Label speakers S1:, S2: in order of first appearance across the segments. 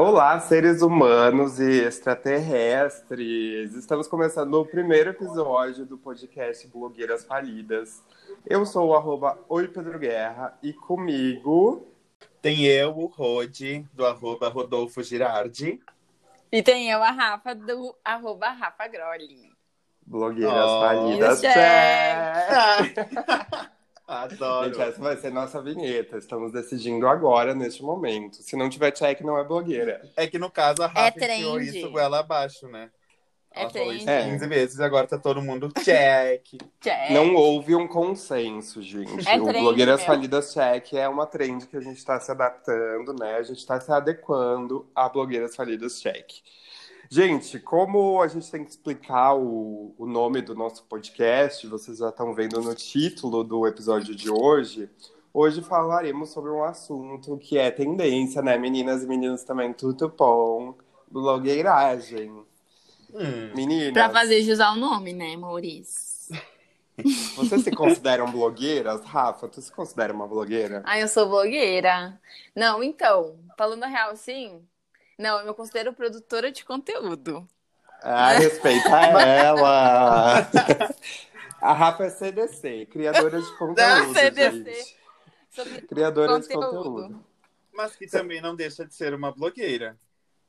S1: Olá, seres humanos e extraterrestres! Estamos começando o primeiro episódio do podcast Blogueiras Falidas. Eu sou o arroba Oi Pedro Guerra e comigo
S2: tem eu, o Rode, do arroba Rodolfo Girardi.
S3: E tem eu, a Rafa, do arroba Rafa Grolli.
S1: Blogueiras oh, Falidas.
S2: Adoro.
S1: Gente, essa vai ser nossa vinheta. Estamos decidindo agora, neste momento. Se não tiver check, não é blogueira.
S2: É que no caso a Rafa é enfiou isso goela abaixo, né?
S3: É Ela
S2: falou isso 15 vezes e agora tá todo mundo check.
S3: check.
S1: Não houve um consenso, gente.
S3: É
S1: o Blogueiras Falidas Check é uma trend que a gente está se adaptando, né? A gente está se adequando a Blogueiras Falidas Check. Gente, como a gente tem que explicar o, o nome do nosso podcast, vocês já estão vendo no título do episódio de hoje. Hoje falaremos sobre um assunto que é tendência, né, meninas e meninos também, tudo bom, blogueiragem.
S2: Hum.
S1: Meninas.
S3: Pra fazer jus ao nome, né, Maurício?
S1: Vocês se consideram blogueiras? Rafa, tu se considera uma blogueira?
S3: Ah, eu sou blogueira. Não, então, falando a real, sim, não, eu me considero produtora de conteúdo.
S1: Ah, respeita ela! A Rafa é CDC, criadora de conteúdo.
S3: CDC.
S1: Criadora de conteúdo.
S2: Mas que também não deixa de ser uma blogueira.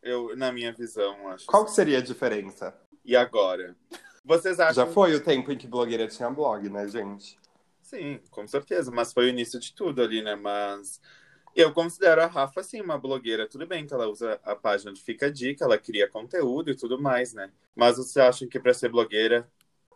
S2: Eu, na minha visão, acho.
S1: Qual que seria a diferença?
S2: E agora? Vocês acham.
S1: Já foi o tempo em que blogueira tinha blog, né, gente?
S2: Sim, com certeza. Mas foi o início de tudo ali, né? Mas eu considero a Rafa, assim, uma blogueira. Tudo bem que ela usa a página de Fica a Dica, ela cria conteúdo e tudo mais, né? Mas você acha que para ser blogueira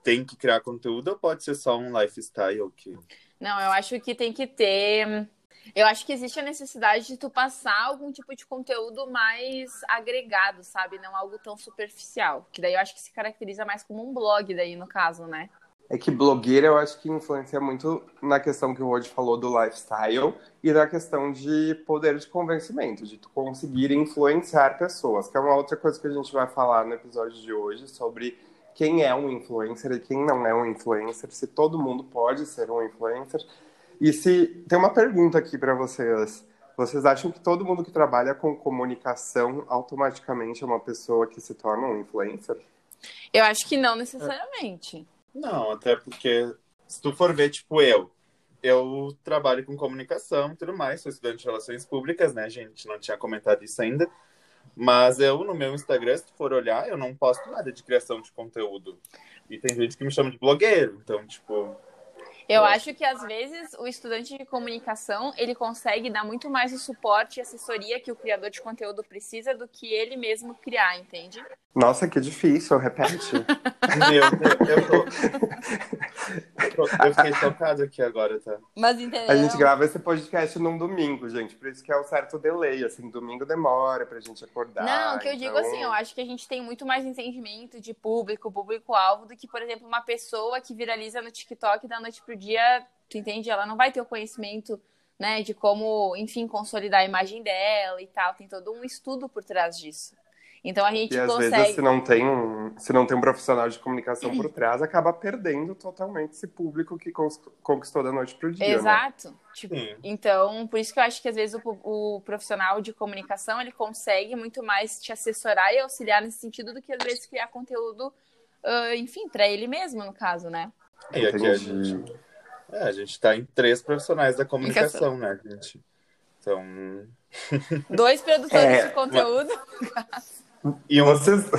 S2: tem que criar conteúdo ou pode ser só um lifestyle? Que...
S3: Não, eu acho que tem que ter. Eu acho que existe a necessidade de tu passar algum tipo de conteúdo mais agregado, sabe? Não algo tão superficial. Que daí eu acho que se caracteriza mais como um blog, daí, no caso, né?
S1: É que blogueira eu acho que influencia muito na questão que o Rod falou do lifestyle e na questão de poder de convencimento, de tu conseguir influenciar pessoas, que é uma outra coisa que a gente vai falar no episódio de hoje sobre quem é um influencer e quem não é um influencer, se todo mundo pode ser um influencer. E se tem uma pergunta aqui para vocês. Vocês acham que todo mundo que trabalha com comunicação automaticamente é uma pessoa que se torna um influencer?
S3: Eu acho que não necessariamente.
S2: Não, até porque se tu for ver, tipo, eu, eu trabalho com comunicação e tudo mais, sou estudante de relações públicas, né, gente? Não tinha comentado isso ainda. Mas eu, no meu Instagram, se tu for olhar, eu não posto nada de criação de conteúdo. E tem gente que me chama de blogueiro, então, tipo,
S3: eu acho que às vezes o estudante de comunicação ele consegue dar muito mais o suporte e assessoria que o criador de conteúdo precisa do que ele mesmo criar, entende?
S1: Nossa, que difícil, repete.
S2: Meu, eu, tô... eu fiquei chocado aqui agora, tá?
S3: Mas entendeu?
S1: A gente grava esse podcast num domingo, gente, por isso que é um certo delay, assim, domingo demora pra gente acordar.
S3: Não, o que eu digo
S1: então
S3: assim, eu acho que a gente tem muito mais entendimento de público, público-alvo, do que, por exemplo, uma pessoa que viraliza no TikTok da noite pro dia, tu entende? Ela não vai ter o conhecimento, né, de como, enfim, consolidar a imagem dela e tal. Tem todo um estudo por trás disso. Então a gente
S1: e às
S3: consegue...
S1: vezes, se não, tem um, se não tem um profissional de comunicação por trás, acaba perdendo totalmente esse público que conquistou da noite pro dia.
S3: Né? Exato. Né? Tipo, então, por isso que eu acho que às vezes o, o, profissional de comunicação ele consegue muito mais te assessorar e auxiliar nesse sentido do que às vezes criar conteúdo, uh, enfim, para ele mesmo, no caso, né?
S2: E aqui a gente, é, a gente tá em três profissionais da comunicação, né, gente? Então.
S3: Dois produtores é, de conteúdo.
S1: E vocês,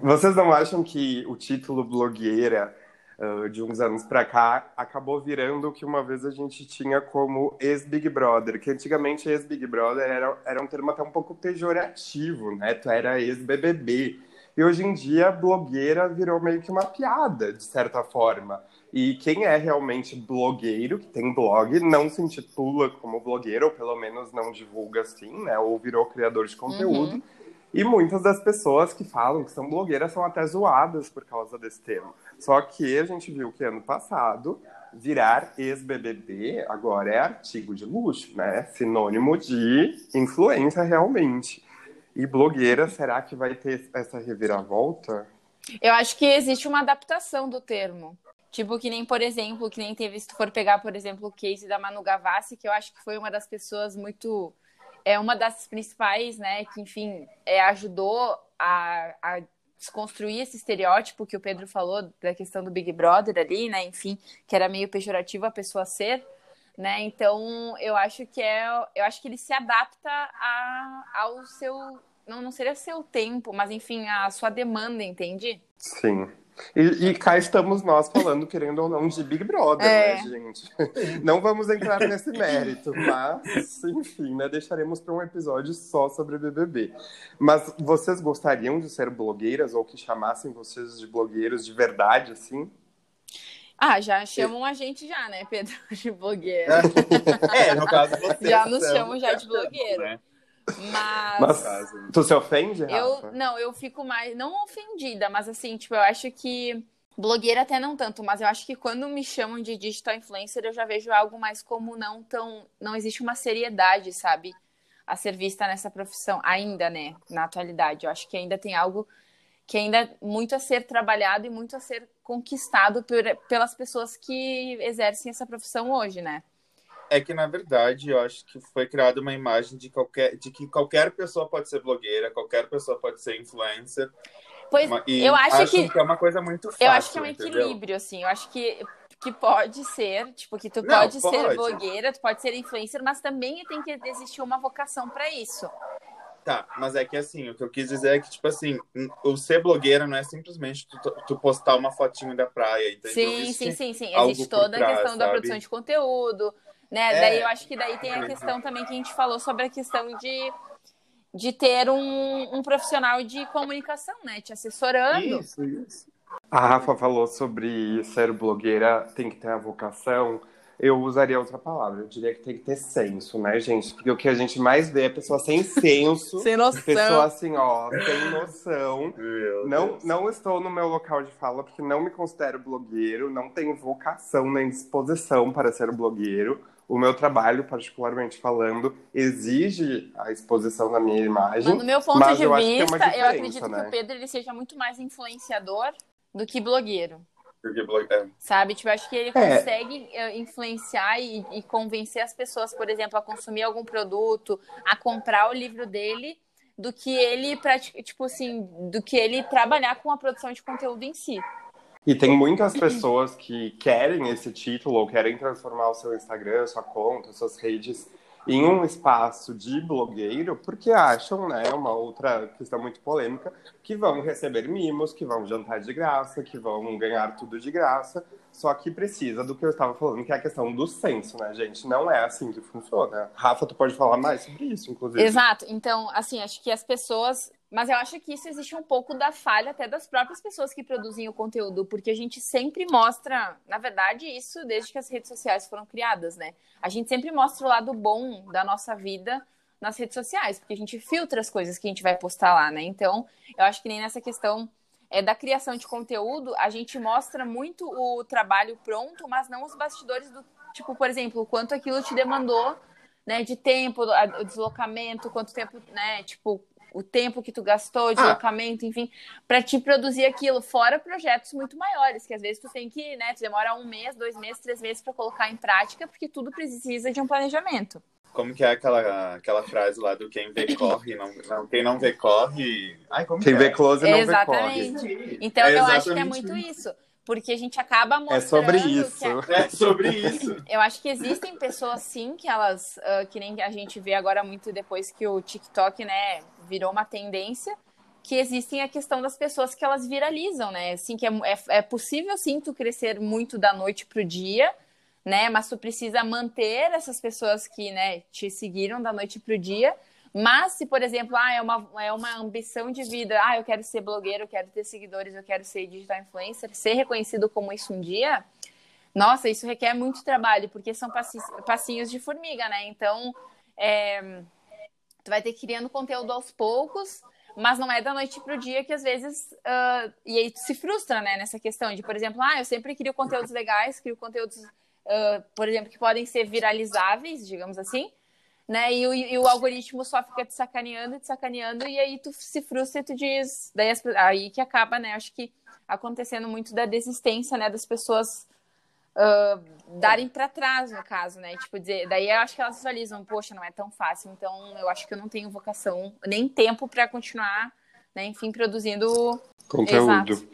S1: vocês não acham que o título blogueira uh, de uns anos para cá acabou virando o que uma vez a gente tinha como ex-Big Brother? Que antigamente ex-Big Brother era, era um termo até um pouco pejorativo, né? Tu era ex-BBB. E hoje em dia, blogueira virou meio que uma piada, de certa forma. E quem é realmente blogueiro, que tem blog, não se intitula como blogueiro, ou pelo menos não divulga assim, né? Ou virou criador de conteúdo. Uhum. E muitas das pessoas que falam que são blogueiras são até zoadas por causa desse termo. Só que a gente viu que ano passado virar ex-BBB agora é artigo de luxo, né? Sinônimo de influência realmente. E blogueira, será que vai ter essa reviravolta?
S3: Eu acho que existe uma adaptação do termo. Tipo, que nem, por exemplo, que nem teve, se tu for pegar, por exemplo, o case da Manu Gavassi, que eu acho que foi uma das pessoas muito é uma das principais, né, que, enfim, é, ajudou a, a desconstruir esse estereótipo que o Pedro falou da questão do Big Brother ali, né, enfim, que era meio pejorativo a pessoa ser, né, então eu acho que é, eu acho que ele se adapta a, ao seu, não, não seria seu tempo, mas enfim, a sua demanda, entende?
S1: Sim. E, e, cá estamos nós falando, querendo ou não, de Big Brother, é. né, gente? Não vamos entrar nesse mérito, mas, enfim, né, deixaremos para um episódio só sobre BBB. Mas vocês gostariam de ser blogueiras ou que chamassem vocês de blogueiros de verdade, assim?
S3: Ah, já chamam a gente já, né, Pedro, de blogueira.
S2: É, no caso vocês
S3: Já nos chamam já de blogueiro. Né? Mas,
S1: mas tu se ofende, Rafa?
S3: Eu, não, eu fico mais, não ofendida, mas assim, tipo, eu acho que blogueira até não tanto, mas eu acho que quando me chamam de digital influencer, eu já vejo algo mais como não tão, não existe uma seriedade, sabe, a ser vista nessa profissão ainda, né, na atualidade. Eu acho que ainda tem algo que ainda é muito a ser trabalhado e muito a ser conquistado por, pelas pessoas que exercem essa profissão hoje, né?
S2: É que, na verdade, eu acho que foi criada uma imagem de, qualquer, de que qualquer pessoa pode ser blogueira, qualquer pessoa pode ser influencer.
S3: Pois, e eu acho que,
S2: que, é uma coisa muito fácil.
S3: Eu acho que é um equilíbrio, entendeu? assim. Eu acho que, que pode ser, tipo, que tu Não, pode, pode, ser blogueira, tu pode ser influencer, mas também tem que existir uma vocação para isso.
S2: Tá, mas é que assim, o que eu quis dizer é que, tipo assim, o ser blogueira não é simplesmente tu, tu postar uma fotinho da praia, entendeu?
S3: Sim, sim, sim, sim. Existe toda trás, a questão sabe? da produção de conteúdo, né? É, daí eu acho que daí tem a questão também que a gente falou sobre a questão de, de ter um, um profissional de comunicação, né? Te assessorando.
S2: Isso, isso.
S1: A Rafa falou sobre ser blogueira, tem que ter a vocação. Eu usaria outra palavra, eu diria que tem que ter senso, né, gente? Porque o que a gente mais vê é pessoa sem senso.
S3: sem noção.
S1: Pessoa assim, ó, sem noção. não, não estou no meu local de fala porque não me considero blogueiro, não tenho vocação nem disposição para ser blogueiro o meu trabalho, particularmente falando, exige a exposição da minha imagem. Mas
S3: no meu ponto de eu vista, é eu acredito né? que o Pedro ele seja muito mais influenciador do que blogueiro.
S2: Porque blogueiro.
S3: Sabe? Tipo, acho que ele é. consegue é. influenciar e, e convencer as pessoas, por exemplo, a consumir algum produto, a comprar o livro dele, do que ele, tipo assim, do que ele trabalhar com a produção de conteúdo em si.
S1: E tem muitas pessoas que querem esse título ou querem transformar o seu Instagram, sua conta, suas redes em um espaço de blogueiro, porque acham, né, uma outra questão muito polêmica, que vão receber mimos, que vão jantar de graça, que vão ganhar tudo de graça, só que precisa do que eu estava falando, que é a questão do senso, né, gente? Não é assim que funciona. Rafa, tu pode falar mais sobre isso, inclusive.
S3: Exato. Então, assim, acho que as pessoas mas eu acho que isso existe um pouco da falha até das próprias pessoas que produzem o conteúdo, porque a gente sempre mostra, na verdade, isso desde que as redes sociais foram criadas, né? A gente sempre mostra o lado bom da nossa vida nas redes sociais, porque a gente filtra as coisas que a gente vai postar lá, né? Então, eu acho que nem nessa questão é, da criação de conteúdo, a gente mostra muito o trabalho pronto, mas não os bastidores do, tipo, por exemplo, quanto aquilo te demandou, né, de tempo, o deslocamento, quanto tempo, né, tipo, o tempo que tu gastou, deslocamento, ah. enfim, para te produzir aquilo, fora projetos muito maiores, que às vezes tu tem que, né, tu demora um mês, dois meses, três meses para colocar em prática, porque tudo precisa de um planejamento.
S2: Como que é aquela, aquela frase lá do quem vê corre, não, não quem não vê corre. Ai, como
S1: quem
S2: que
S1: vê é? close não
S3: exatamente.
S1: vê corre.
S3: Então é eu acho que é muito isso. porque a gente acaba mostrando.
S1: É sobre isso.
S2: É... é... sobre isso.
S3: Eu acho que existem pessoas, sim, que elas, uh, que nem a gente vê agora muito depois que o TikTok, né, virou uma tendência, que existem a questão das pessoas que elas viralizam, né? Assim, que é, é, é possível, sim, tu crescer muito da noite pro dia, né? Mas tu precisa manter essas pessoas que, né, te seguiram da noite pro dia mas se, por exemplo, ah, é, uma, é uma ambição de vida, ah, eu quero ser blogueiro, eu quero ter seguidores, eu quero ser digital influencer, ser reconhecido como isso um dia, nossa, isso requer muito trabalho, porque são passinhos de formiga, né? Então, é, tu vai ter que criando conteúdo aos poucos, mas não é da noite para o dia que às vezes. Uh, e aí tu se frustra, né, nessa questão de, por exemplo, ah, eu sempre crio conteúdos legais, crio conteúdos, uh, por exemplo, que podem ser viralizáveis, digamos assim né? E o, e o, algoritmo só fica te sacaneando, te sacaneando, e aí tu se frustra e tu diz. Daí as, aí que acaba, né? Acho que acontecendo muito da desistência, né? Das pessoas uh, darem para trás, no caso, né? Tipo, dizer, daí eu acho que elas visualizam, poxa, não é tão fácil, então eu acho que eu não tenho vocação, nem tempo para continuar, né, enfim, produzindo
S1: conteúdo. Exato.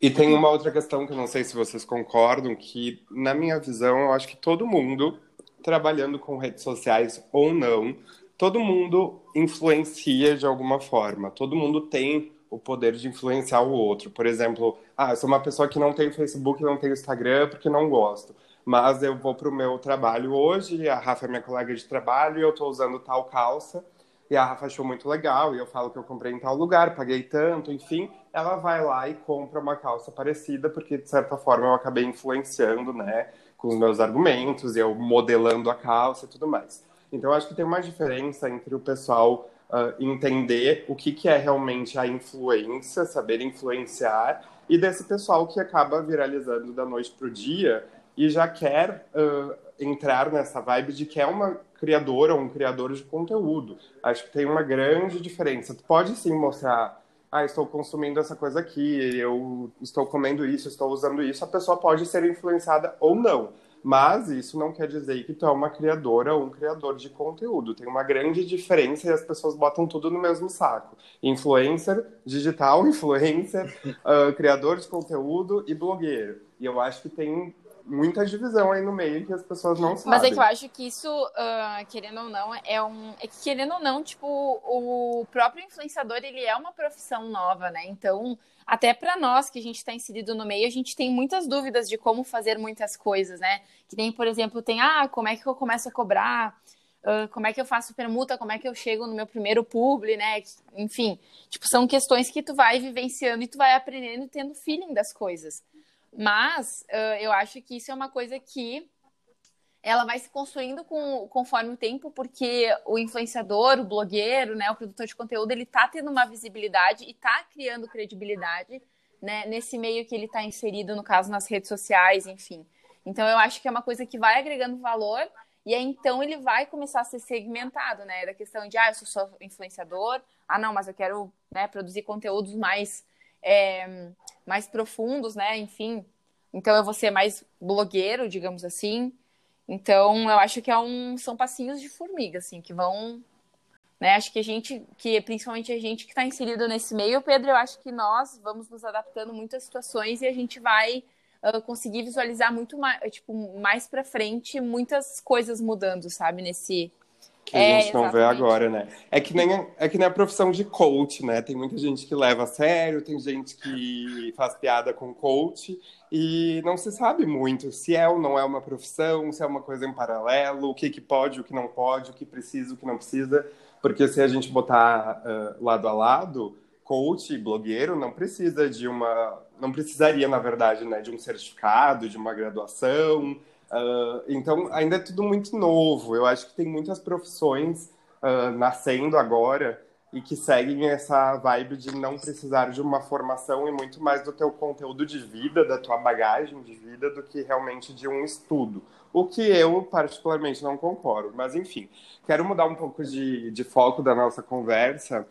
S1: E tem uma outra questão que eu não sei se vocês concordam, que na minha visão, eu acho que todo mundo trabalhando com redes sociais ou não, todo mundo influencia de alguma forma. Todo mundo tem o poder de influenciar o outro. Por exemplo, ah, eu sou uma pessoa que não tem Facebook, não tem Instagram porque não gosto. Mas eu vou para o meu trabalho hoje, a Rafa é minha colega de trabalho e eu estou usando tal calça. E a Rafa achou muito legal, e eu falo que eu comprei em tal lugar, paguei tanto, enfim. Ela vai lá e compra uma calça parecida, porque de certa forma eu acabei influenciando, né, com os meus argumentos, eu modelando a calça e tudo mais. Então eu acho que tem uma diferença entre o pessoal uh, entender o que, que é realmente a influência, saber influenciar, e desse pessoal que acaba viralizando da noite para o dia e já quer uh, entrar nessa vibe de que é uma criadora ou um criador de conteúdo. Acho que tem uma grande diferença. Tu pode sim mostrar, ah, estou consumindo essa coisa aqui, eu estou comendo isso, estou usando isso. A pessoa pode ser influenciada ou não. Mas isso não quer dizer que tu é uma criadora ou um criador de conteúdo. Tem uma grande diferença e as pessoas botam tudo no mesmo saco. Influencer, digital, influencer, uh, criador de conteúdo e blogueiro. E eu acho que tem muita divisão aí no meio que as pessoas não sabem.
S3: Mas é que eu acho que isso, uh, querendo ou não, é um. É que querendo ou não, tipo, o próprio influenciador ele é uma profissão nova, né? Então, até para nós que a gente está inserido no meio, a gente tem muitas dúvidas de como fazer muitas coisas, né? Que tem, por exemplo, tem, ah, como é que eu começo a cobrar? Uh, como é que eu faço permuta? Como é que eu chego no meu primeiro publi, né? Enfim, tipo, são questões que tu vai vivenciando e tu vai aprendendo e tendo feeling das coisas. Mas uh, eu acho que isso é uma coisa que ela vai se construindo com, conforme o tempo, porque o influenciador, o blogueiro, né, o produtor de conteúdo, ele tá tendo uma visibilidade e tá criando credibilidade, né, nesse meio que ele está inserido, no caso, nas redes sociais, enfim. Então, eu acho que é uma coisa que vai agregando valor e aí, então, ele vai começar a ser segmentado, né, da questão de, ah, eu sou só influenciador, ah, não, mas eu quero, né, produzir conteúdos mais, é, mais profundos, né, enfim. Então, eu vou ser mais blogueiro, digamos assim, então, eu acho que é um, são passinhos de formiga, assim, que vão. Né? Acho que a gente, que principalmente a gente que está inserido nesse meio, Pedro, eu acho que nós vamos nos adaptando muito às situações e a gente vai uh, conseguir visualizar muito mais, tipo, mais para frente, muitas coisas mudando, sabe, nesse,
S1: que a é, gente não vê agora, né? É que, nem, é que nem a profissão de coach, né? Tem muita gente que leva a sério, tem gente que faz piada com coach e não se sabe muito se é ou não é uma profissão, se é uma coisa em paralelo, o que, que pode, o que não pode, o que precisa, o que não precisa. Porque se a gente botar uh, lado a lado, coach e blogueiro não precisa de uma. Não precisaria, na verdade, né, de um certificado, de uma graduação Uh, então, ainda é tudo muito novo. Eu acho que tem muitas profissões uh, nascendo agora e que seguem essa vibe de não precisar de uma formação e muito mais do teu conteúdo de vida, da tua bagagem de vida, do que realmente de um estudo. O que eu, particularmente, não concordo. Mas, enfim, quero mudar um pouco de, de foco da nossa conversa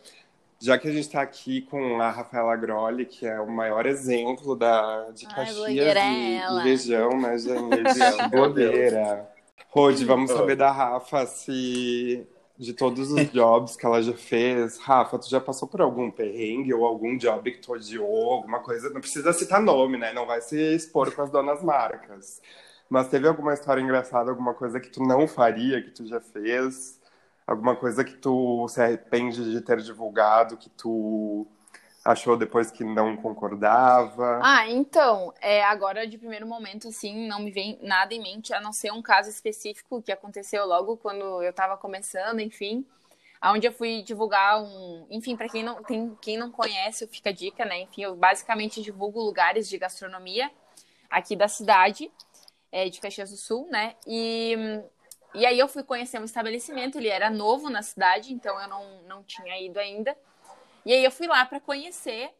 S1: já que a gente está aqui com a Rafaela Grolli, que é o maior exemplo da, de Caxias Ai, e, e, região, né, gente? blogueira. Rode, vamos saber da Rafa se de todos os jobs que ela já fez. Rafa, tu já passou por algum perrengue ou algum job que tu odiou, alguma coisa? Não precisa citar nome, né? Não vai se expor com as donas marcas. Mas teve alguma história engraçada, alguma coisa que tu não faria, que tu já fez? Alguma coisa que tu se arrepende de ter divulgado, que tu achou depois que não concordava?
S3: Ah, então, é, agora de primeiro momento, assim, não me vem nada em mente, a não ser um caso específico que aconteceu logo quando eu estava começando, enfim, onde eu fui divulgar um, enfim, para quem não tem, quem não conhece, fica a dica, né? Enfim, eu basicamente divulgo lugares de gastronomia aqui da cidade, é, de Caxias do Sul, né? E e aí eu fui conhecer um estabelecimento, ele era novo na cidade, então eu não, não tinha ido ainda. E aí eu fui lá para conhecer.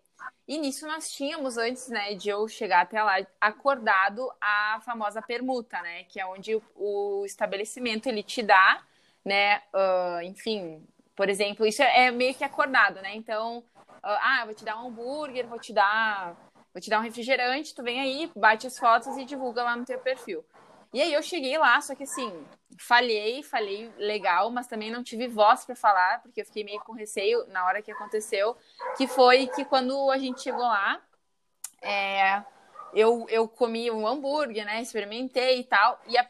S3: E nisso nós tínhamos, antes né, de eu chegar até lá, acordado a famosa permuta, né? Que é onde o, o estabelecimento ele te dá, né? Uh, enfim, por exemplo, isso é, é meio que acordado, né? Então, uh, ah, vou te dar um hambúrguer, vou te dar vou te dar um refrigerante, tu vem aí, bate as fotos e divulga lá no teu perfil. E aí eu cheguei lá, só que assim, falhei, falei legal, mas também não tive voz para falar, porque eu fiquei meio com receio na hora que aconteceu, que foi que quando a gente chegou lá, é, eu, eu comi um hambúrguer, né? Experimentei e tal, e a,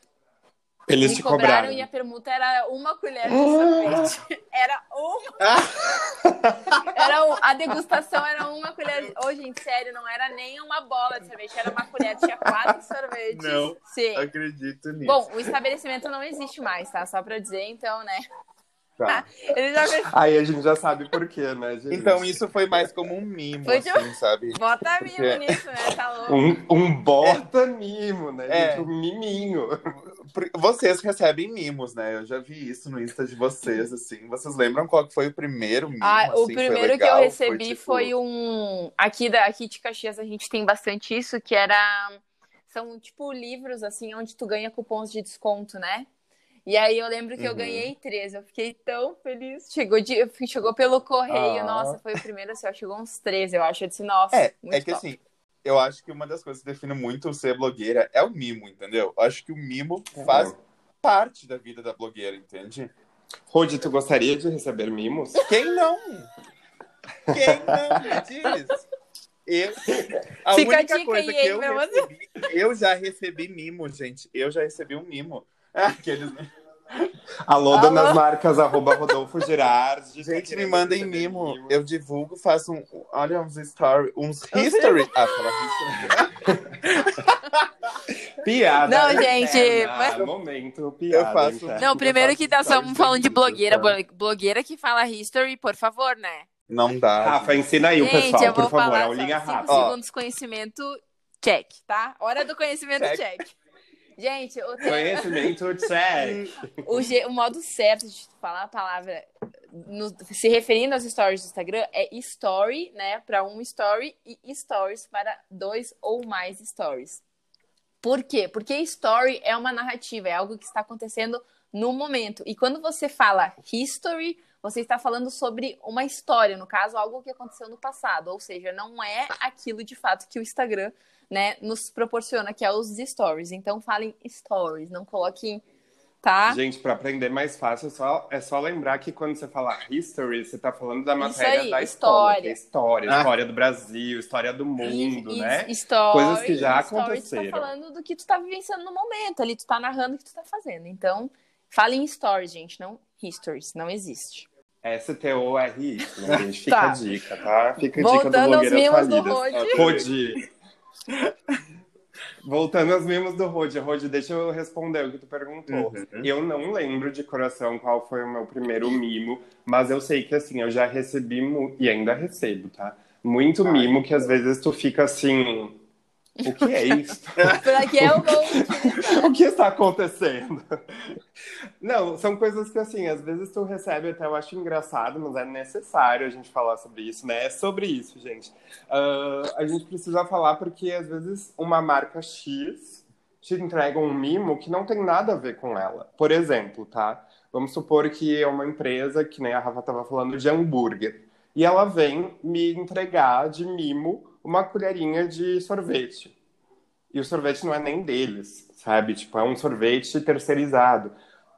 S1: Eles
S3: me
S1: te
S3: cobraram,
S1: cobraram.
S3: e a permuta era uma colher de sorvete. Era uma. Era um- a degustação era uma colher. Ô, gente, sério, não era nem uma bola de sorvete, era uma colher, tinha quatro sorvetes.
S2: Não.
S3: Sim.
S2: Acredito nisso.
S3: Bom, o estabelecimento não existe mais, tá? Só pra dizer, então, né?
S1: Tá.
S3: Ele já.
S1: Aí a gente já sabe por quê, né, gente?
S2: então isso foi mais como um mimo,
S3: Foi
S2: assim,
S3: de-
S2: sabe?
S3: Bota mimo
S2: É.
S3: nisso, né? Tá louco.
S1: Um, um bota mimo, né,
S2: É.
S1: gente? Um miminho.
S2: Vocês recebem mimos, né? Eu já vi isso no Insta de vocês, assim. Vocês lembram qual que foi o primeiro mimo?
S3: Ah, o
S2: assim, foi
S3: primeiro que
S2: legal?
S3: eu recebi
S2: tipo,
S3: foi, um. Aqui, da, aqui de Caxias a gente tem bastante isso, que era. São tipo livros, assim, onde tu ganha cupons de desconto, né? E aí eu lembro que eu
S2: Uhum.
S3: ganhei três. Eu fiquei tão feliz. Chegou, de, chegou pelo correio.
S1: Ah.
S3: Nossa, foi o primeiro, assim, ó, chegou uns três, eu acho. Eu disse, nossa,
S2: É,
S3: muito
S2: é que
S3: top.
S2: assim, eu acho que uma das coisas que define muito ser blogueira é o mimo, entendeu? Eu acho que o mimo faz parte da vida da blogueira, entende?
S1: Rodi, tu gostaria de receber mimos?
S2: Quem não? Quem não me diz? Eu, a
S3: Fica a
S2: única
S3: dica
S2: coisa
S3: aí,
S2: que eu recebi, eu já recebi mimo, gente. Eu já recebi um mimo. Aqueles...
S1: Alô,
S3: Alô?
S1: donas marcas, arroba Rodolfo Girardi. Tá
S2: Gente, me mandem mimo. Eu divulgo, faço um. Olha uns stories, uns history. Ah, fala history.
S1: Piada.
S3: Não, gente,
S1: interna.
S3: mas-
S1: Momento, piada.
S2: Eu faço-
S1: interna.
S3: Não, primeiro
S2: faço
S3: que tá
S2: stories
S3: estamos falando de blogueira. Blogueira que fala history, por favor, né?
S2: Não dá.
S1: Rafa, ensina aí o
S3: Gente,
S1: pessoal,
S3: eu vou
S1: por favor.
S3: falar
S1: Aulinha
S3: só cinco
S1: rápida.
S2: Ó.
S3: segundos conhecimento, check, tá? Hora do conhecimento,
S2: Check.
S3: check. Gente, o, te-
S1: Conhecimento
S3: o, je- o modo certo de falar a palavra no- se referindo aos stories do Instagram é story, né, para um story e stories para dois ou mais stories. Por quê? Porque story é uma narrativa, é algo que está acontecendo no momento. E quando você fala history, você está falando sobre uma história, no caso, algo que aconteceu no passado. Ou seja, não é aquilo de fato que o Instagram né, nos proporciona, que é os stories. Então falem stories, não coloquem, tá?
S1: Gente, para aprender mais fácil, é só, é só lembrar que quando você fala history, você tá falando da matéria
S3: aí,
S1: da
S3: história.
S1: escola, é história,
S2: Ah.
S1: história do Brasil, história do mundo,
S3: E- e-
S1: né?
S3: Stories,
S1: Coisas que já aconteceram.
S3: Tu tá falando do que tu tá vivenciando no momento, ali tu tá narrando o que tu tá fazendo. Então, fale em stories, gente, não histories, não existe.
S1: S-T-O-R-I, né, gente? Fica
S3: Tá.
S1: a dica, tá? Fica a dica do
S3: Voltando aos mimos do.
S1: Rodi. Voltando aos mimos do Rodi. Rodi, deixa eu responder o que tu perguntou.
S2: Uhum.
S1: Eu não lembro de coração qual foi o meu primeiro mimo, mas eu sei que, assim, eu já recebi, e ainda recebo, tá? Muito
S2: Ai.
S1: mimo que às vezes tu fica assim... O que é isso?
S3: Pra que eu vou utilizar?
S1: o que está acontecendo? Não, são coisas que, assim, às vezes tu recebe até eu acho engraçado, mas é necessário a gente falar sobre isso, né? É sobre isso, gente. Ah, a gente precisa falar porque, às vezes, uma marca X te entrega um mimo que não tem nada a ver com ela. Por exemplo, tá? Vamos supor que é uma empresa, que nem a Rafa estava falando, de hambúrguer. E ela vem me entregar de mimo uma colherinha de sorvete. E o sorvete não é nem deles, sabe? Tipo, é um sorvete terceirizado.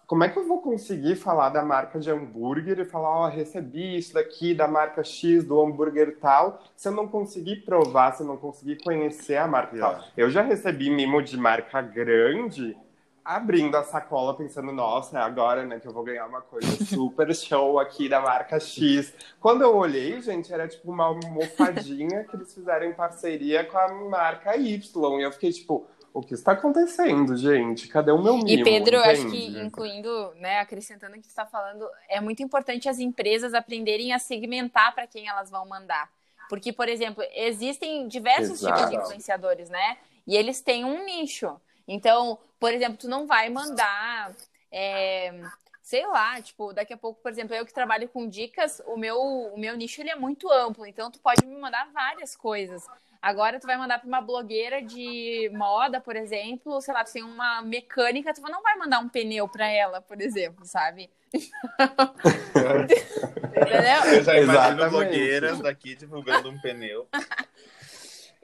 S1: Como é que eu vou conseguir falar da marca de hambúrguer e falar, ó, recebi isso daqui da marca X, do hambúrguer tal, se eu não conseguir provar, se eu não conseguir conhecer a marca tal? Eu já recebi mimo de marca grande, abrindo a sacola pensando, nossa, é agora, né, que eu vou ganhar uma coisa super show aqui da marca X. Quando eu olhei, gente, era tipo uma almofadinha que eles fizeram em parceria com a marca Y. E eu fiquei tipo, o que está acontecendo, gente? Cadê o meu mimo?
S3: E Pedro, eu acho que
S1: Entende?
S3: incluindo, né, acrescentando o que está falando, é muito importante as empresas aprenderem a segmentar para quem elas vão mandar. Porque, por exemplo, existem diversos
S1: Exato.
S3: tipos de influenciadores, né? E eles têm um nicho. Então, por exemplo, tu não vai mandar, é, sei lá, tipo, daqui a pouco, por exemplo, eu que trabalho com dicas, o meu, o meu nicho ele é muito amplo, então tu pode me mandar várias coisas. Agora tu vai mandar para uma blogueira de moda, por exemplo, sei lá, tu tem uma mecânica, tu não vai mandar um pneu para ela, por exemplo, sabe? Entendeu?
S2: Eu já imagino
S1: Exatamente.
S2: blogueiras daqui divulgando um pneu.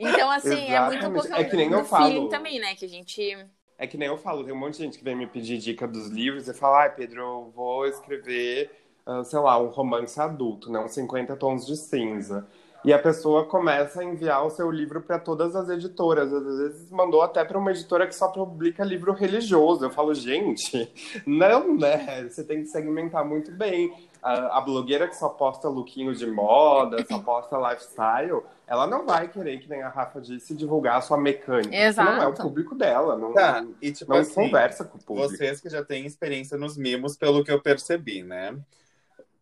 S3: Então, assim, é muito
S1: Exatamente.
S3: questão
S1: É que nem
S3: do
S1: eu falo.
S3: também, né? Que a gente.
S1: É que nem eu falo, tem um monte de gente que vem me pedir dica dos livros e fala, ai, Pedro, eu vou escrever, ah, sei lá, um romance adulto, né? Uns 50 tons de cinza. E a pessoa começa a enviar o seu livro para todas as editoras. Às vezes mandou até para uma editora que só publica livro religioso. Eu falo, gente, não, né? Você tem que segmentar muito bem. A, a blogueira que só posta lookinho de moda, só posta lifestyle, ela não vai querer, que nem a Rafa disse, divulgar a sua mecânica. porque Não é o
S3: Exato.
S1: público dela. Não,
S2: Tá, e tipo
S1: não
S2: assim,
S1: conversa com o público.
S2: vocês que já têm experiência nos mimos, pelo que eu percebi, né?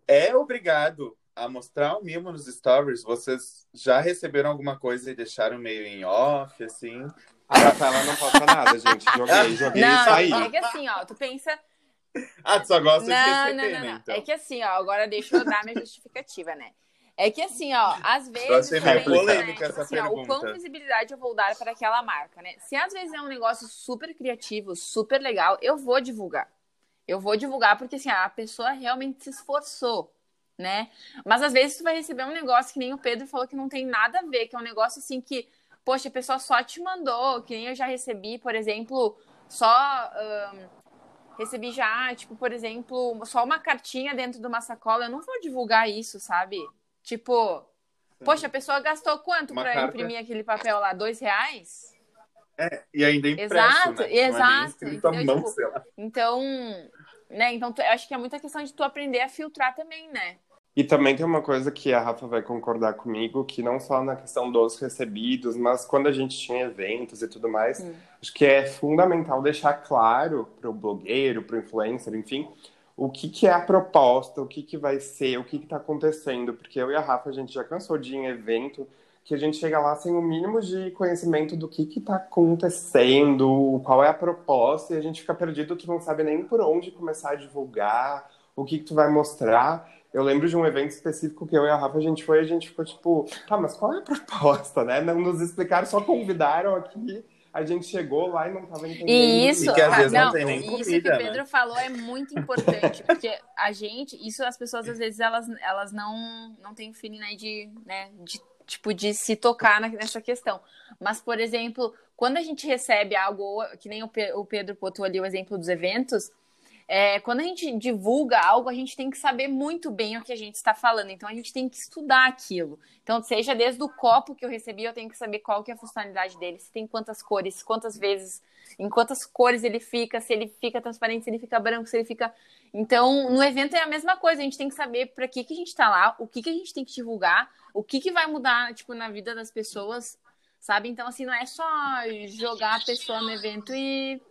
S2: É obrigado a mostrar o mimo nos stories? Vocês já receberam alguma coisa e deixaram meio em off, assim?
S1: A Rafaela não posta nada, gente. Joguei, joguei e
S3: Não,
S1: saí.
S3: é que assim, ó, tu pensa.
S2: Ah, tu só gosta de
S3: Não,
S2: receber,
S3: não, não,
S2: né,
S3: não.
S2: então?
S3: É que assim, ó, agora deixa eu dar minha justificativa, né? É que assim, ó, às vezes.
S2: Meio
S3: também,
S2: polêmica
S3: né,
S2: essa
S3: assim, ó, o quão visibilidade eu vou dar para aquela marca, né? Se às vezes é um negócio super criativo, super legal, eu vou divulgar. Eu vou divulgar porque assim, a pessoa realmente se esforçou, né? Mas às vezes tu vai receber um negócio que nem o Pedro falou que não tem nada a ver, que é um negócio assim que, poxa, a pessoa só te mandou, que nem eu já recebi, por exemplo, só. ahn, recebi já, tipo, por exemplo, só uma cartinha dentro de uma sacola. Eu não vou divulgar isso, sabe? Tipo, poxa, a pessoa gastou quanto
S2: carta.
S3: imprimir aquele papel lá? Dois reais?
S2: É, e ainda impresso,
S3: Exato,
S2: né? É nem
S3: exato,
S2: à
S3: entendeu?
S2: mão,
S3: Tipo. Então, né? Então, eu acho que é muita questão de tu aprender a filtrar também, né?
S1: E também tem uma coisa que a Rafa vai concordar comigo, que não só na questão dos recebidos, mas quando a gente tinha eventos e tudo mais,
S3: Hum.
S1: acho que é fundamental deixar claro para o blogueiro, para o influencer, enfim, o que, que é a proposta, o que, que vai ser, o que está acontecendo. Porque eu e a Rafa, a gente já cansou de ir em evento que a gente chega lá sem o mínimo de conhecimento do que está acontecendo, qual é a proposta, e a gente fica perdido, tu não sabe nem por onde começar a divulgar, o que, que tu vai mostrar. Eu lembro de um evento específico que eu e a Rafa a gente foi a gente ficou tipo, tá, mas qual é a proposta, né? Não nos explicaram, só convidaram aqui. A gente chegou lá e não tava entendendo.
S3: E isso,
S2: E que às
S3: ah,
S2: vezes não
S3: não,
S2: tem nem
S3: isso
S2: comida,
S3: que o
S2: né?
S3: Pedro falou é muito importante, porque a gente, isso as pessoas às vezes elas, elas não não têm o feeling né, de, né, de tipo de se tocar nessa questão. Mas por exemplo, quando a gente recebe algo que nem o Pedro botou ali o exemplo dos eventos, é, quando a gente divulga algo, a gente tem que saber muito bem o que a gente está falando. Então, a gente tem que estudar aquilo. Então, seja desde o copo que eu recebi, eu tenho que saber qual que é a funcionalidade dele, se tem quantas cores, quantas vezes, em quantas cores ele fica, se ele fica transparente, se ele fica branco, se ele fica... Então, no evento é a mesma coisa. A gente tem que saber para que, que a gente está lá, o que, que a gente tem que divulgar, o que, que vai mudar, tipo, na vida das pessoas, sabe? Então, assim, não é só jogar a pessoa no evento e...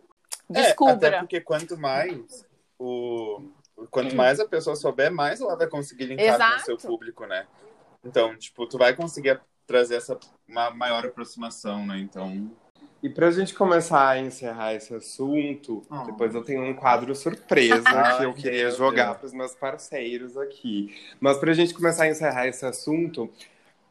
S2: É, até
S3: Descubra.
S2: porque quanto mais o quanto mais a pessoa souber, mais ela vai conseguir linkar com o
S3: Exato.
S2: seu público, né? Então, tipo, tu vai conseguir trazer essa uma maior aproximação, né? Então,
S1: E pra gente começar a encerrar esse assunto,
S2: Ah.
S1: depois eu tenho um quadro surpresa que eu queria jogar
S2: Deus.
S1: para os meus parceiros aqui. Mas pra gente começar a encerrar esse assunto,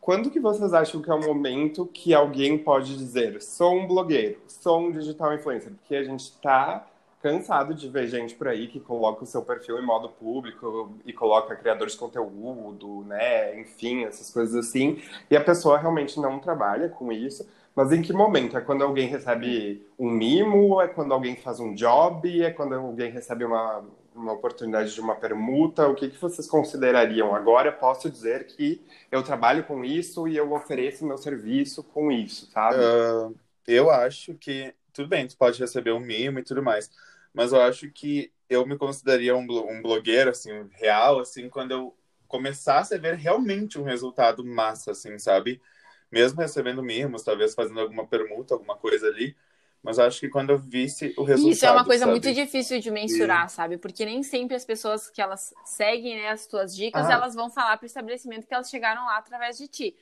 S1: quando que vocês acham que é o momento que alguém pode dizer sou um blogueiro, sou um digital influencer? Porque a gente tá cansado de ver gente por aí que coloca o seu perfil em modo público e coloca criadores de conteúdo, né? Enfim, essas coisas assim. E a pessoa realmente não trabalha com isso. Mas em que momento? É quando alguém recebe um mimo? É quando alguém faz um job? É quando alguém recebe uma, uma oportunidade de uma permuta? O que, que vocês considerariam? Agora posso dizer que eu trabalho com isso e eu ofereço meu serviço com isso, sabe?
S2: ah, eu acho que tudo bem, tu pode receber um mimo e tudo mais, mas eu acho que eu me consideraria um, um blogueiro assim real, assim, quando eu começasse a ver realmente um resultado massa, assim, sabe? Mesmo recebendo mimos, talvez fazendo alguma permuta, alguma coisa ali, mas eu acho que quando eu visse o resultado.
S3: Isso é uma coisa
S2: sabe?
S3: muito difícil de mensurar, sabe? Porque nem sempre as pessoas que elas seguem né, as tuas dicas,
S2: Ah.
S3: elas vão falar para o estabelecimento que elas chegaram lá através de ti.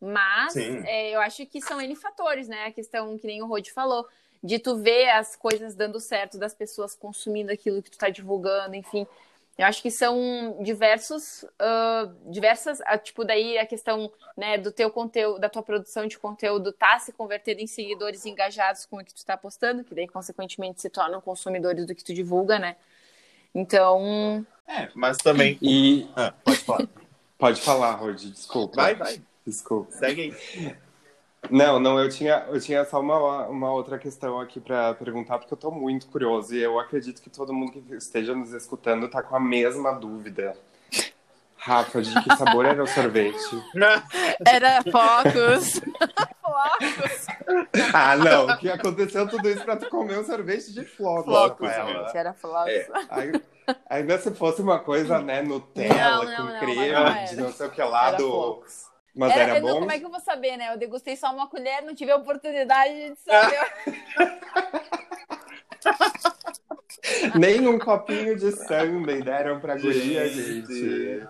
S3: Mas é, eu acho que são N fatores, né? A questão que nem o Rod falou, de tu ver as coisas dando certo, das pessoas consumindo aquilo que tu tá divulgando, enfim. Eu acho que são diversos, ah, diversas, ah, tipo, daí a questão, né, do teu conteúdo, da tua produção de conteúdo tá se convertendo em seguidores engajados com o que tu tá postando, que daí, consequentemente, se tornam consumidores do que tu divulga, né? Então,
S2: É, mas também.
S1: E
S2: Ah, pode falar.
S1: pode falar, Rod, desculpa.
S2: Vai, vai.
S1: Desculpa.
S2: Segue aí.
S1: Não, não, eu tinha, eu tinha só uma, uma outra questão aqui para perguntar, porque eu tô muito curioso e eu acredito que todo mundo que esteja nos escutando tá com a mesma dúvida. Rafa, de que sabor era o sorvete?
S3: Era Focus. Flocos.
S1: Ah, não, o que aconteceu tudo isso pra tu comer um sorvete de flocos,
S3: Flocos,
S1: Rafaela?
S3: gente. Era Flocos.
S2: É.
S1: Aí- Ainda se fosse uma coisa, né, Nutella,
S3: Não, não,
S1: com
S3: não,
S1: creme,
S3: não
S1: de não sei o que lá
S3: Era
S1: do...
S3: Flocos.
S1: Mas
S3: Era-
S1: era,
S3: não-
S1: bom?
S3: como é que eu vou saber, né? Eu degustei só uma colher, não tive a oportunidade de saber.
S1: Nem um copinho de sundae deram pra guria,
S2: Gente.
S1: gente.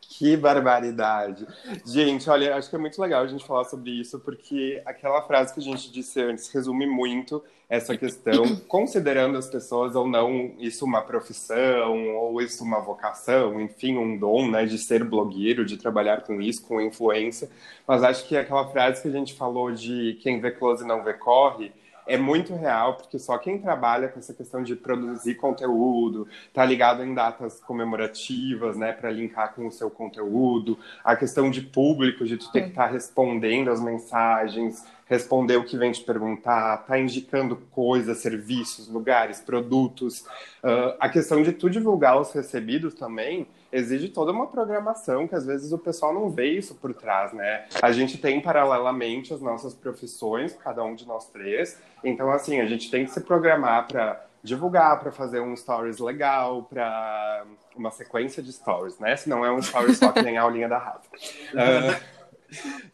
S1: Que barbaridade. Gente, olha, acho que é muito legal a gente falar sobre isso, porque aquela frase que a gente disse antes resume muito essa questão, considerando as pessoas ou não isso uma profissão, ou isso uma vocação, enfim, um dom, né, de ser blogueiro, de trabalhar com isso, com influência. Mas acho que aquela frase que a gente falou de quem vê close não vê corre, é muito real, porque só quem trabalha com essa questão de produzir conteúdo, tá ligado em datas comemorativas, né, para linkar com o seu conteúdo, a questão de público, de tu ter que estar respondendo as mensagens, responder o que vem te perguntar, tá indicando coisas, serviços, lugares, produtos. Ah, a questão de tu divulgar os recebidos também exige toda uma programação que às vezes o pessoal não vê isso por trás, né? A gente tem paralelamente as nossas profissões, cada um de nós três. Então, assim, a gente tem que se programar para divulgar, para fazer um stories legal, para uma sequência de stories, né? Se não é um story só que nem a aulinha da Rafa. Ah,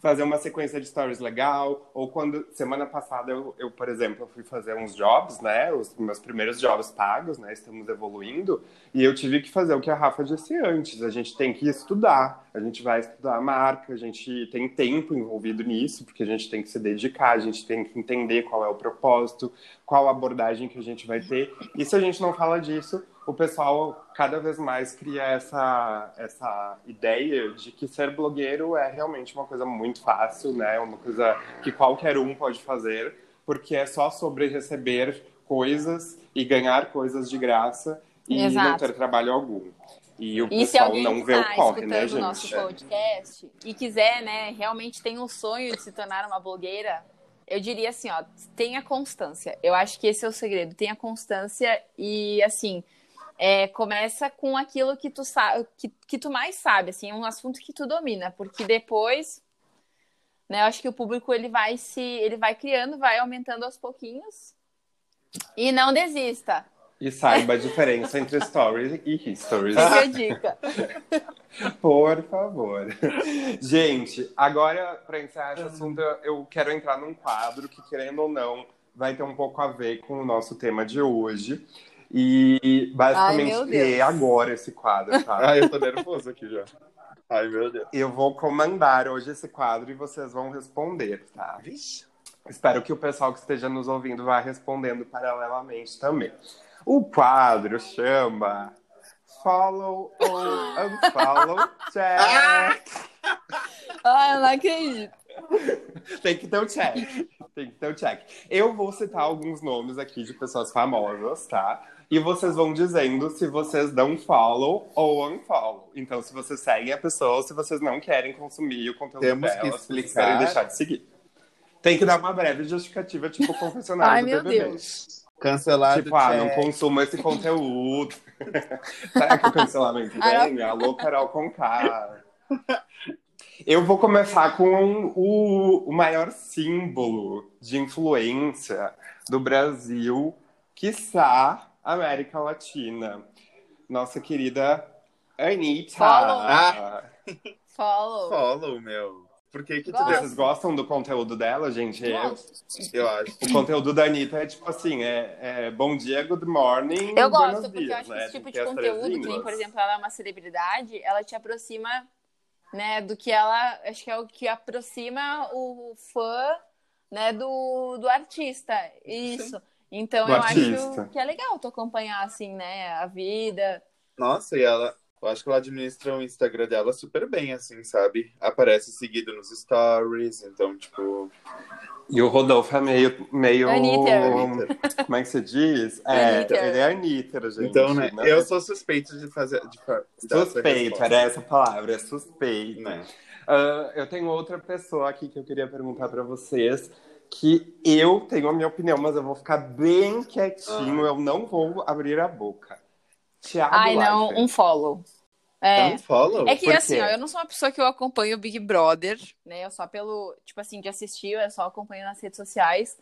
S1: fazer uma sequência de stories legal, ou quando, semana passada, eu, eu, por exemplo, fui fazer uns jobs, né, os meus primeiros jobs pagos, né, estamos evoluindo, e eu tive que fazer o que a Rafa disse antes, a gente tem que estudar, a gente vai estudar a marca, a gente tem tempo envolvido nisso, porque a gente tem que se dedicar, a gente tem que entender qual é o propósito, qual abordagem que a gente vai ter, e se a gente não fala disso, o pessoal cada vez mais cria essa, essa ideia de que ser blogueiro é realmente uma coisa muito fácil, né? Uma coisa que qualquer um pode fazer, porque é só sobre receber coisas e ganhar coisas de graça e não
S3: Exato.
S1: ter trabalho algum. E o
S3: E
S1: pessoal não vê o corre, né,
S3: o nosso
S1: gente?
S3: podcast e quiser, né, realmente tem um sonho de se tornar uma blogueira, eu diria assim, ó, tenha constância. Eu acho que esse é o segredo. Tenha constância e, assim, é, começa com aquilo que tu sabe, que, que tu mais sabe, assim, é um assunto que tu domina, porque depois, né, eu acho que o público ele vai se, ele vai criando, vai aumentando aos pouquinhos. E não desista.
S1: E saiba a diferença entre stories e histories.
S3: Fica a dica.
S1: Por favor. Gente, agora, para encerrar esse assunto, eu quero entrar num quadro que, querendo ou não, vai ter um pouco a ver com o nosso tema de hoje. E
S3: Ai,
S1: basicamente
S3: Deus.
S1: é agora esse quadro, tá?
S2: Ai, eu tô nervoso aqui já. Ai, meu Deus.
S1: Eu vou comandar hoje esse quadro e vocês vão responder, tá? Espero que o pessoal que esteja nos ouvindo vá respondendo paralelamente também. O quadro chama Follow ou Unfollow Check.
S3: Ai, eu não acredito.
S1: Tem que ter o check. Tem que ter o check. Eu vou citar alguns nomes aqui de pessoas famosas, tá? E vocês vão dizendo se vocês dão follow ou unfollow. Então, se vocês seguem a pessoa ou se vocês não querem consumir o conteúdo
S2: Temos que
S1: dela, se vocês
S2: explicar.
S1: querem deixar de seguir. Tem que dar uma breve justificativa, tipo o confessionário
S3: Ai,
S1: do
S3: meu
S1: BBB.
S3: Deus.
S2: Cancelado.
S1: Tipo, ah, não consuma esse conteúdo. Será que o cancelamento vem? Alô, Carol Conká. Eu vou começar com o, o maior símbolo de influência do Brasil, quiçá América Latina. Nossa querida Anitta.
S3: Follow.
S2: Ah.
S3: Follow.
S2: Follow, meu. Por que que tu?
S1: Vocês gostam do conteúdo dela, gente? É-
S3: Gosto.
S2: Eu acho.
S1: o conteúdo da Anitta é tipo assim, é, é bom dia, good morning,
S3: Eu gosto, porque eu acho que
S1: né?
S3: esse tipo de
S1: que
S3: conteúdo, que nem, por exemplo, ela é uma celebridade, ela te aproxima, né, do que ela, acho que é o que aproxima o fã, né, do, do artista, isso. Então
S1: Do
S3: eu
S1: artista.
S3: acho que é legal tu acompanhar, assim, né, a vida.
S2: Nossa, e ela. Eu acho que ela administra o Instagram dela super bem, assim, sabe? Aparece seguido nos stories, então, tipo.
S1: E o Rodolfo é meio. meio
S3: Anitta.
S1: Como é que se diz? É,
S3: Anitta.
S1: ele é Anitta, gente.
S2: Então, né?
S1: né?
S2: Eu sou suspeito de fazer. De essa
S1: Suspeito,
S2: resposta,
S1: era essa palavra, é suspeito.
S2: Né?
S1: Uh, eu tenho outra pessoa aqui que eu queria perguntar para vocês, que eu tenho a minha opinião, mas eu vou ficar bem quietinho, ah. eu não vou abrir a boca.
S3: Thiago Ai, não, um follow.
S2: É, um follow?
S3: É que assim, ó, eu não sou uma pessoa que eu acompanho o Big Brother, né? Eu só pelo, tipo assim, de assistir, eu só acompanho nas redes sociais.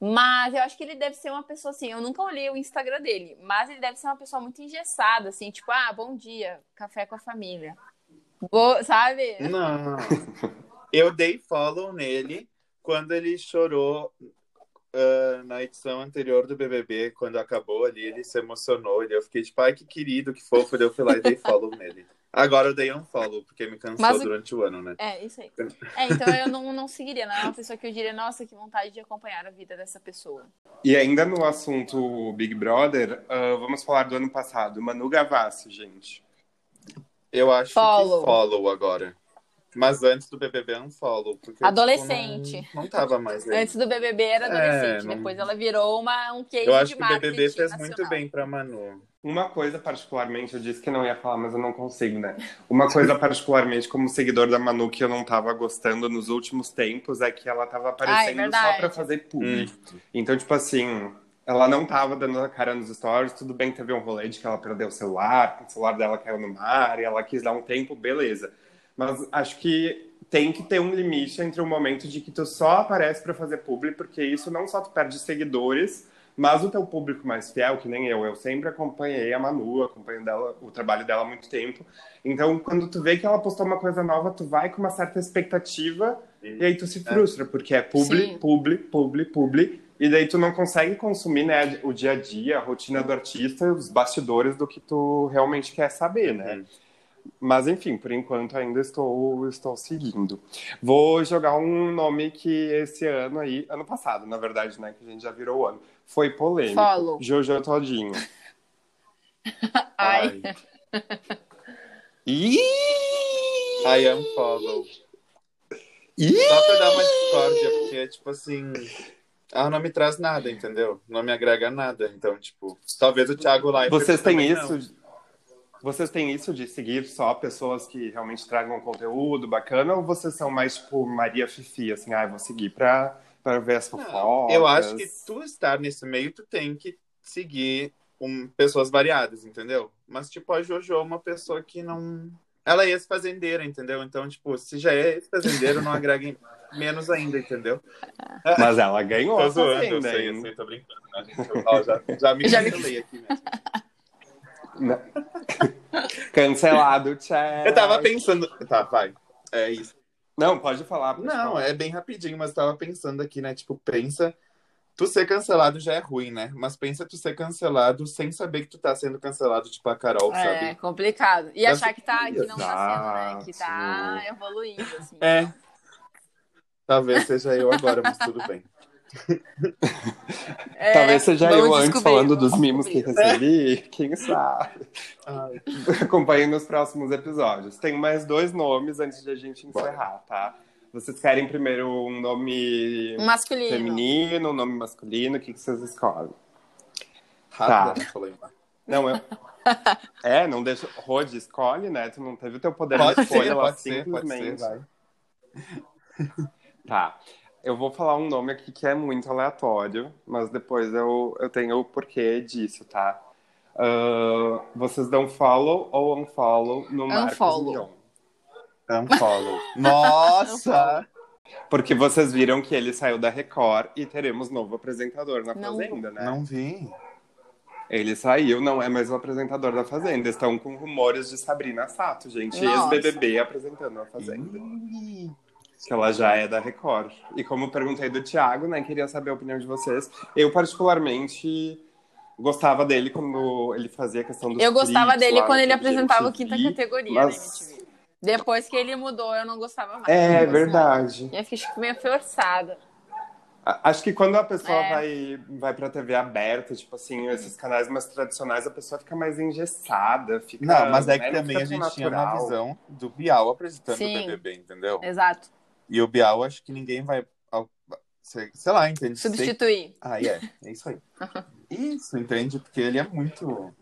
S3: Mas eu acho que ele deve ser uma pessoa assim. Eu nunca olhei o Instagram dele, mas ele deve ser uma pessoa muito engessada, assim, tipo, ah, bom dia, café com a família. Vou, sabe?
S2: Não. Eu dei follow nele quando ele chorou uh, na edição anterior do BBB, quando acabou ali, ele se emocionou. E eu fiquei tipo, ai, que querido, que fofo. eu fui lá e dei follow nele. Agora eu dei um follow, porque me cansou Mas, durante o ano, né?
S3: É, isso aí. É, então eu não, não seguiria, não é uma pessoa que eu diria, nossa, que vontade de acompanhar a vida dessa pessoa.
S1: E ainda no assunto Big Brother, uh, vamos falar do ano passado. Manu Gavassi, gente.
S2: Eu acho follow. que follow agora. Mas antes do BBB é um follow. Porque,
S3: adolescente.
S2: Tipo, não, não tava mais.
S3: Aí. Antes do BBB era é, adolescente. É, não... Depois ela virou uma, um case
S2: Eu acho
S3: que
S2: o BBB fez nacional. muito bem pra Manu.
S1: Uma coisa particularmente, eu disse que não ia falar, mas eu não consigo, né? Uma coisa particularmente como seguidor da Manu que eu não tava gostando nos últimos tempos é que ela tava aparecendo Ai, só pra fazer público. Hum. Então, tipo assim, ela não tava dando a cara nos stories, tudo bem, teve um rolê de que ela perdeu o celular, o celular dela caiu no mar e ela quis dar um tempo, beleza. Mas acho que tem que ter um limite entre o momento de que tu só aparece para fazer público, porque isso não só tu perde seguidores, mas o teu público mais fiel, que nem eu, eu sempre acompanhei a Manu, acompanho dela, o trabalho dela há muito tempo. Então, quando tu vê que ela postou uma coisa nova, tu vai com uma certa expectativa Sim. e aí tu se frustra, porque é publi, publi, publi, publi, e daí tu não consegue consumir né, o dia a dia, a rotina do artista, os bastidores do que tu realmente quer saber, né? Uhum. Mas enfim, por enquanto ainda estou, estou seguindo. Vou jogar um nome que esse ano aí, ano passado, na verdade, né? Que a gente já virou o ano. Foi polêmico.
S3: Follow.
S1: Jojo Todinho.
S3: Ai.
S1: Ih!
S2: I am follow. Só pra dar uma discórdia, porque, tipo assim, ela não me traz nada, entendeu? Não me agrega nada. Então, tipo, talvez o Thiago Leifert...
S1: Vocês têm isso... Não. Vocês têm isso de seguir só pessoas que realmente tragam conteúdo bacana ou vocês são mais tipo Maria Fifi, assim, ah, vou seguir pra, pra ver as fofocas?
S2: Eu acho que tu estar nesse meio, tu tem que seguir um, pessoas variadas, entendeu? Mas, tipo, a Jojo é uma pessoa que não. Ela é ex-fazendeira, entendeu? Então, tipo, se já é ex-fazendeira, não agrega menos ainda, entendeu?
S1: Mas ela ganhou tô a
S2: fazenda. Eu sei, eu sei, tô brincando. Né? Gente, já, já me já aqui mesmo.
S1: Cancelado, tchau.
S2: Eu tava pensando. Tá, vai. É isso.
S1: Não, pode falar.
S2: Pode Não, falar. é bem rapidinho, mas tava pensando aqui, né? Tipo, pensa. Tu ser cancelado já é ruim, né? Mas pensa tu ser cancelado sem saber que tu tá sendo cancelado, tipo a Carol, é, sabe?
S3: É, complicado. E achar que, tá, que não tá sendo, né? Que tá evoluindo, assim.
S2: É. Talvez seja eu agora, mas tudo bem.
S1: É, Talvez seja eu antes falando dos mimos que recebi, quem sabe. Acompanhe nos próximos episódios. Tenho mais dois nomes antes de a gente encerrar, tá? Vocês querem primeiro um nome
S3: masculino.
S1: feminino, um nome masculino? O que, que vocês escolhem?
S2: Tá.
S1: Não, eu. É, não deixa. Rod, escolhe, né? Tu não teve o teu poder
S2: pode de escolha, ser, pode simplesmente. Ser, pode
S1: ser, Tá. Eu vou falar um nome aqui que é muito aleatório, mas depois eu, eu tenho o porquê disso, tá? Uh, vocês dão follow ou unfollow no Marcos Mion?
S2: Unfollow. Nossa!
S1: Porque vocês viram que ele saiu da Record e teremos novo apresentador na não, Fazenda, né?
S2: Não vi.
S1: Ele saiu, não é mais o apresentador da Fazenda. Estão com rumores de Sabrina Sato, gente. Ex-BBB apresentando a Fazenda. Ih que ela já é da Record. E como eu perguntei do Thiago, né, queria saber a opinião de vocês. Eu, particularmente, gostava dele quando ele fazia a questão do
S3: Eu gostava dele quando ele apresentava o quinta categoria mas... MTV. Depois que ele mudou, eu não gostava mais.
S1: É, verdade.
S3: E eu fiquei meio forçada.
S1: Acho que quando a pessoa é. vai, vai pra TV aberta, tipo assim, esses canais mais tradicionais, a pessoa fica mais engessada. Fica,
S2: não, mas é que né, também a gente natural. tinha uma visão do Bial apresentando Sim. o BBB, entendeu?
S3: Exato.
S2: E o Bial, acho que ninguém vai. Sei lá, entende?
S3: Substituir.
S2: Sei... Ah, é. É isso aí. Isso, entende? Porque ele é muito.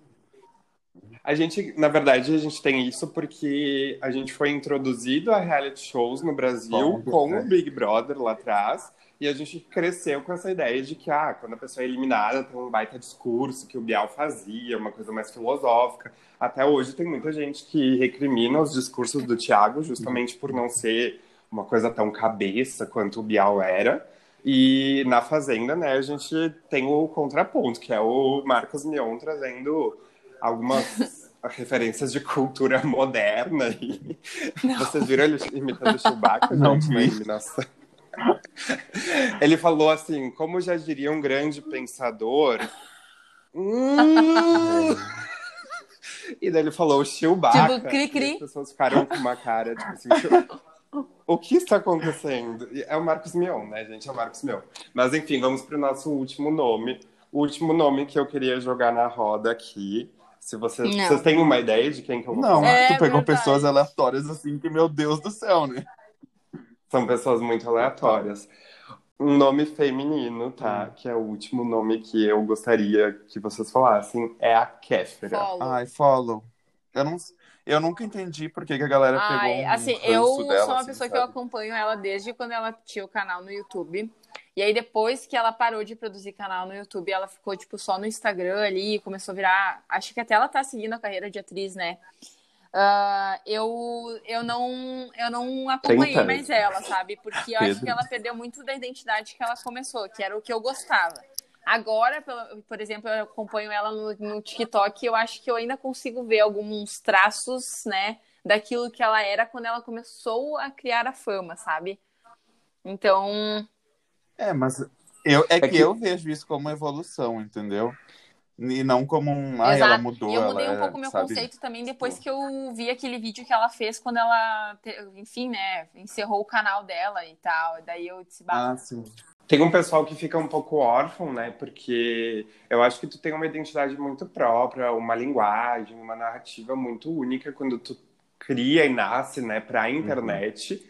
S1: A gente, na verdade, a gente tem isso porque a gente foi introduzido a reality shows no Brasil
S2: Bom,
S1: com
S2: é.
S1: o Big Brother lá atrás. E a gente cresceu com essa ideia de que, ah, quando a pessoa é eliminada, tem um baita discurso que o Bial fazia, uma coisa mais filosófica. Até hoje tem muita gente que recrimina os discursos do Thiago justamente por não ser uma coisa tão cabeça quanto o Bial era. E na Fazenda, né, a gente tem o contraponto, que é o Marcos Mion trazendo algumas referências de cultura moderna. E... Vocês viram ele imitando o Chewbacca,
S2: Não
S1: gente, na
S2: vi.
S1: eliminação? Ele falou assim, como já diria um grande pensador... "Hum." E daí ele falou Chewbacca.
S3: Tipo, cri-cri.
S1: e as pessoas ficaram com uma cara, tipo assim, "Chew- o que está acontecendo? É o Marcos Mion, né, gente? É o Marcos Mion. Mas enfim, vamos para o nosso último nome. O último nome que eu queria jogar na roda aqui. Se vocês,
S3: Não.
S1: vocês têm uma ideia de quem que eu vou
S2: Não,
S1: falar?
S3: É
S2: tu pegou
S3: verdade.
S2: pessoas aleatórias assim que, meu Deus do céu, né?
S1: São pessoas muito aleatórias. Um nome feminino, tá? Que é o último nome que eu gostaria que vocês falassem. É a Kéfera.
S3: Follow.
S2: Ai, follow. Eu, não, eu nunca entendi por que, que a galera pegou
S3: Ai,
S2: um
S3: assim,
S2: ranço
S3: eu
S2: dela,
S3: sou uma
S2: assim,
S3: pessoa que eu
S2: sabe?
S3: acompanho ela desde quando ela tinha o canal no YouTube. E aí, depois que ela parou de produzir canal no YouTube, ela ficou, tipo, só no Instagram ali, começou a virar. Acho que até ela tá seguindo a carreira de atriz, né? Ah, eu, eu não eu não acompanhei
S1: Tenta.
S3: mais ela, sabe? Porque eu acho que ela perdeu muito da identidade que ela começou, que era o que eu gostava. Agora, por exemplo, eu acompanho ela no, no TikTok e eu acho que eu ainda consigo ver alguns traços, né, daquilo que ela era quando ela começou a criar a fama, sabe? Então,
S2: É, mas eu, é, que,
S1: que-
S2: eu vejo isso como evolução, entendeu? E não como um. Ai, ela mudou.
S3: E eu mudei
S2: ela
S3: um
S2: é,
S3: pouco meu
S2: sabe?
S3: conceito também depois que eu vi aquele vídeo que ela fez quando ela, enfim, né, encerrou o canal dela e tal. Daí eu disse, bah,
S2: Ah, sim.
S1: Tem um pessoal que fica um pouco órfão, né? Porque eu acho que tu tem uma identidade muito própria, uma linguagem, uma narrativa muito única quando tu cria e nasce, né, pra internet.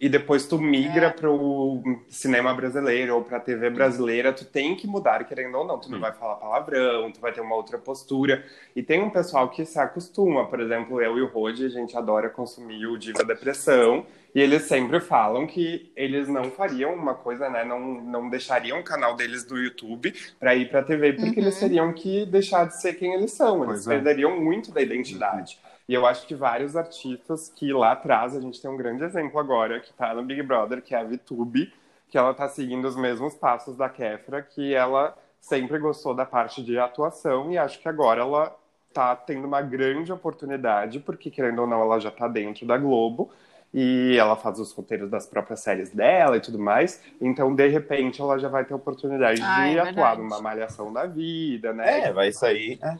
S1: E depois tu migra
S3: É.
S1: pro cinema brasileiro ou pra TV brasileira, tu tem que mudar, querendo ou não. Tu não vai falar palavrão, tu vai ter uma outra postura. E tem um pessoal que se acostuma. Por exemplo, eu e o Rodi, a gente adora consumir o Diva Depressão. E eles sempre falam que eles não fariam uma coisa, né? Não, não deixariam o canal deles do YouTube pra ir pra TV, porque
S3: Uhum.
S1: eles teriam que deixar de ser quem eles são. Eles
S2: Pois é.
S1: perderiam muito da identidade. E eu acho que vários artistas que lá atrás, a gente tem um grande exemplo agora, que tá no Big Brother, que é a VTube, que ela tá seguindo os mesmos passos da Kefra, que ela sempre gostou da parte de atuação e acho que agora ela tá tendo uma grande oportunidade, porque querendo ou não, ela já tá dentro da Globo e ela faz os roteiros das próprias séries dela e tudo mais. Então, de repente, ela já vai ter a oportunidade
S3: Ah,
S1: de
S3: é
S1: atuar
S3: verdade.
S1: numa malhação da vida, né?
S2: É, vai sair. É.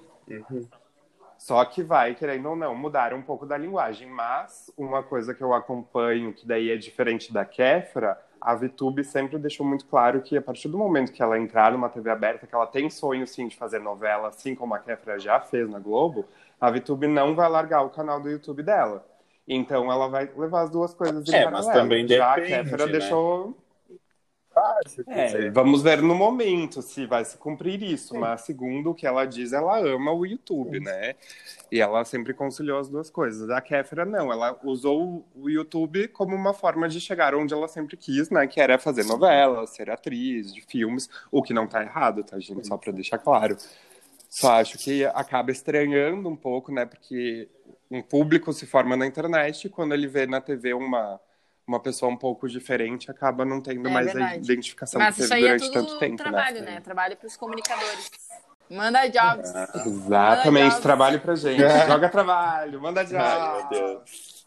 S1: Só que vai, querendo ou não, mudar um pouco da linguagem. Mas uma coisa que eu acompanho, que daí é diferente da Kefra, a VTube sempre deixou muito claro que a partir do momento que ela entrar numa TV aberta, que ela tem sonho sim de fazer novela, assim como a Kefra já fez na Globo, a VTube não vai largar o canal do YouTube dela. Então ela vai levar as duas coisas em
S2: É, mas também
S1: Já
S2: depende,
S1: a Kefra
S2: né?
S1: deixou
S2: Fácil,
S1: é, vamos ver no momento se vai se cumprir isso, mas segundo o que ela diz, ela ama o YouTube, né? E ela sempre conciliou as duas coisas. A Kéfera não, ela usou o YouTube como uma forma de chegar onde ela sempre quis, né? Que era fazer novela, ser atriz de filmes, o que não tá errado, tá, gente? Só pra deixar claro. Só acho que acaba estranhando um pouco, né? Porque um público se forma na internet e quando ele vê na TV uma uma pessoa um pouco diferente acaba não tendo
S3: É
S1: mais a
S3: verdade.
S1: identificação
S3: mas
S1: que teve
S3: aí é
S1: durante
S3: tudo
S1: tanto tempo,
S3: trabalho,
S1: né?
S3: né? Trabalho pros comunicadores. Manda jobs.
S1: Exatamente,
S3: Manda
S1: trabalho pra gente.
S2: É.
S1: Joga trabalho, manda jobs.
S2: Ai, meu Deus.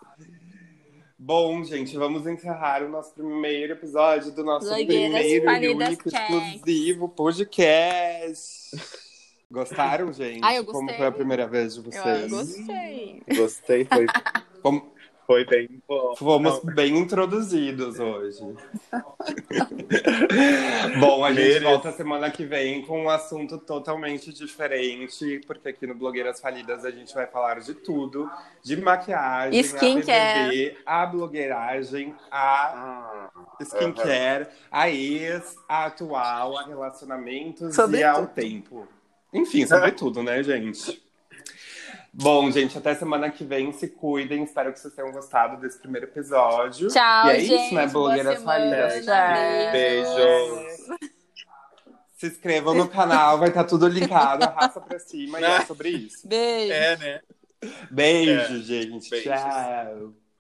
S1: Bom, gente, vamos encerrar o nosso primeiro episódio do nosso
S3: Blogueiras
S1: primeiro e único
S3: Cast.
S1: exclusivo podcast. Gostaram, gente?
S3: Ah, eu
S1: Como
S3: gostei.
S1: foi a primeira vez de
S3: Eu
S1: vocês?
S3: gostei.
S2: Gostei, foi,
S1: Fom-
S2: foi bem bom.
S1: Fomos
S2: Não,
S1: bem introduzidos hoje. Bom, a gente
S2: Mereço.
S1: volta semana que vem com um assunto totalmente diferente, porque aqui no Blogueiras Falidas a gente vai falar de tudo, de maquiagem,
S3: Skincare.
S1: a a blogueiragem, a
S2: Ah,
S1: skincare, a ex, a atual, a relacionamentos
S3: Sobre
S1: e ao tempo. Enfim, sobre tudo, né, gente? Bom, gente, até semana que vem. Se cuidem. Espero que vocês tenham gostado desse primeiro episódio.
S3: Tchau,
S1: e é
S3: gente.
S1: isso, né? Blogueiras falidas.
S2: Beijos.
S1: Se inscrevam no canal, vai estar tudo linkado, arrasta pra cima e é sobre isso.
S3: Beijo.
S2: É, né?
S1: Beijo,
S2: É.
S1: gente.
S2: Beijos.
S1: Tchau.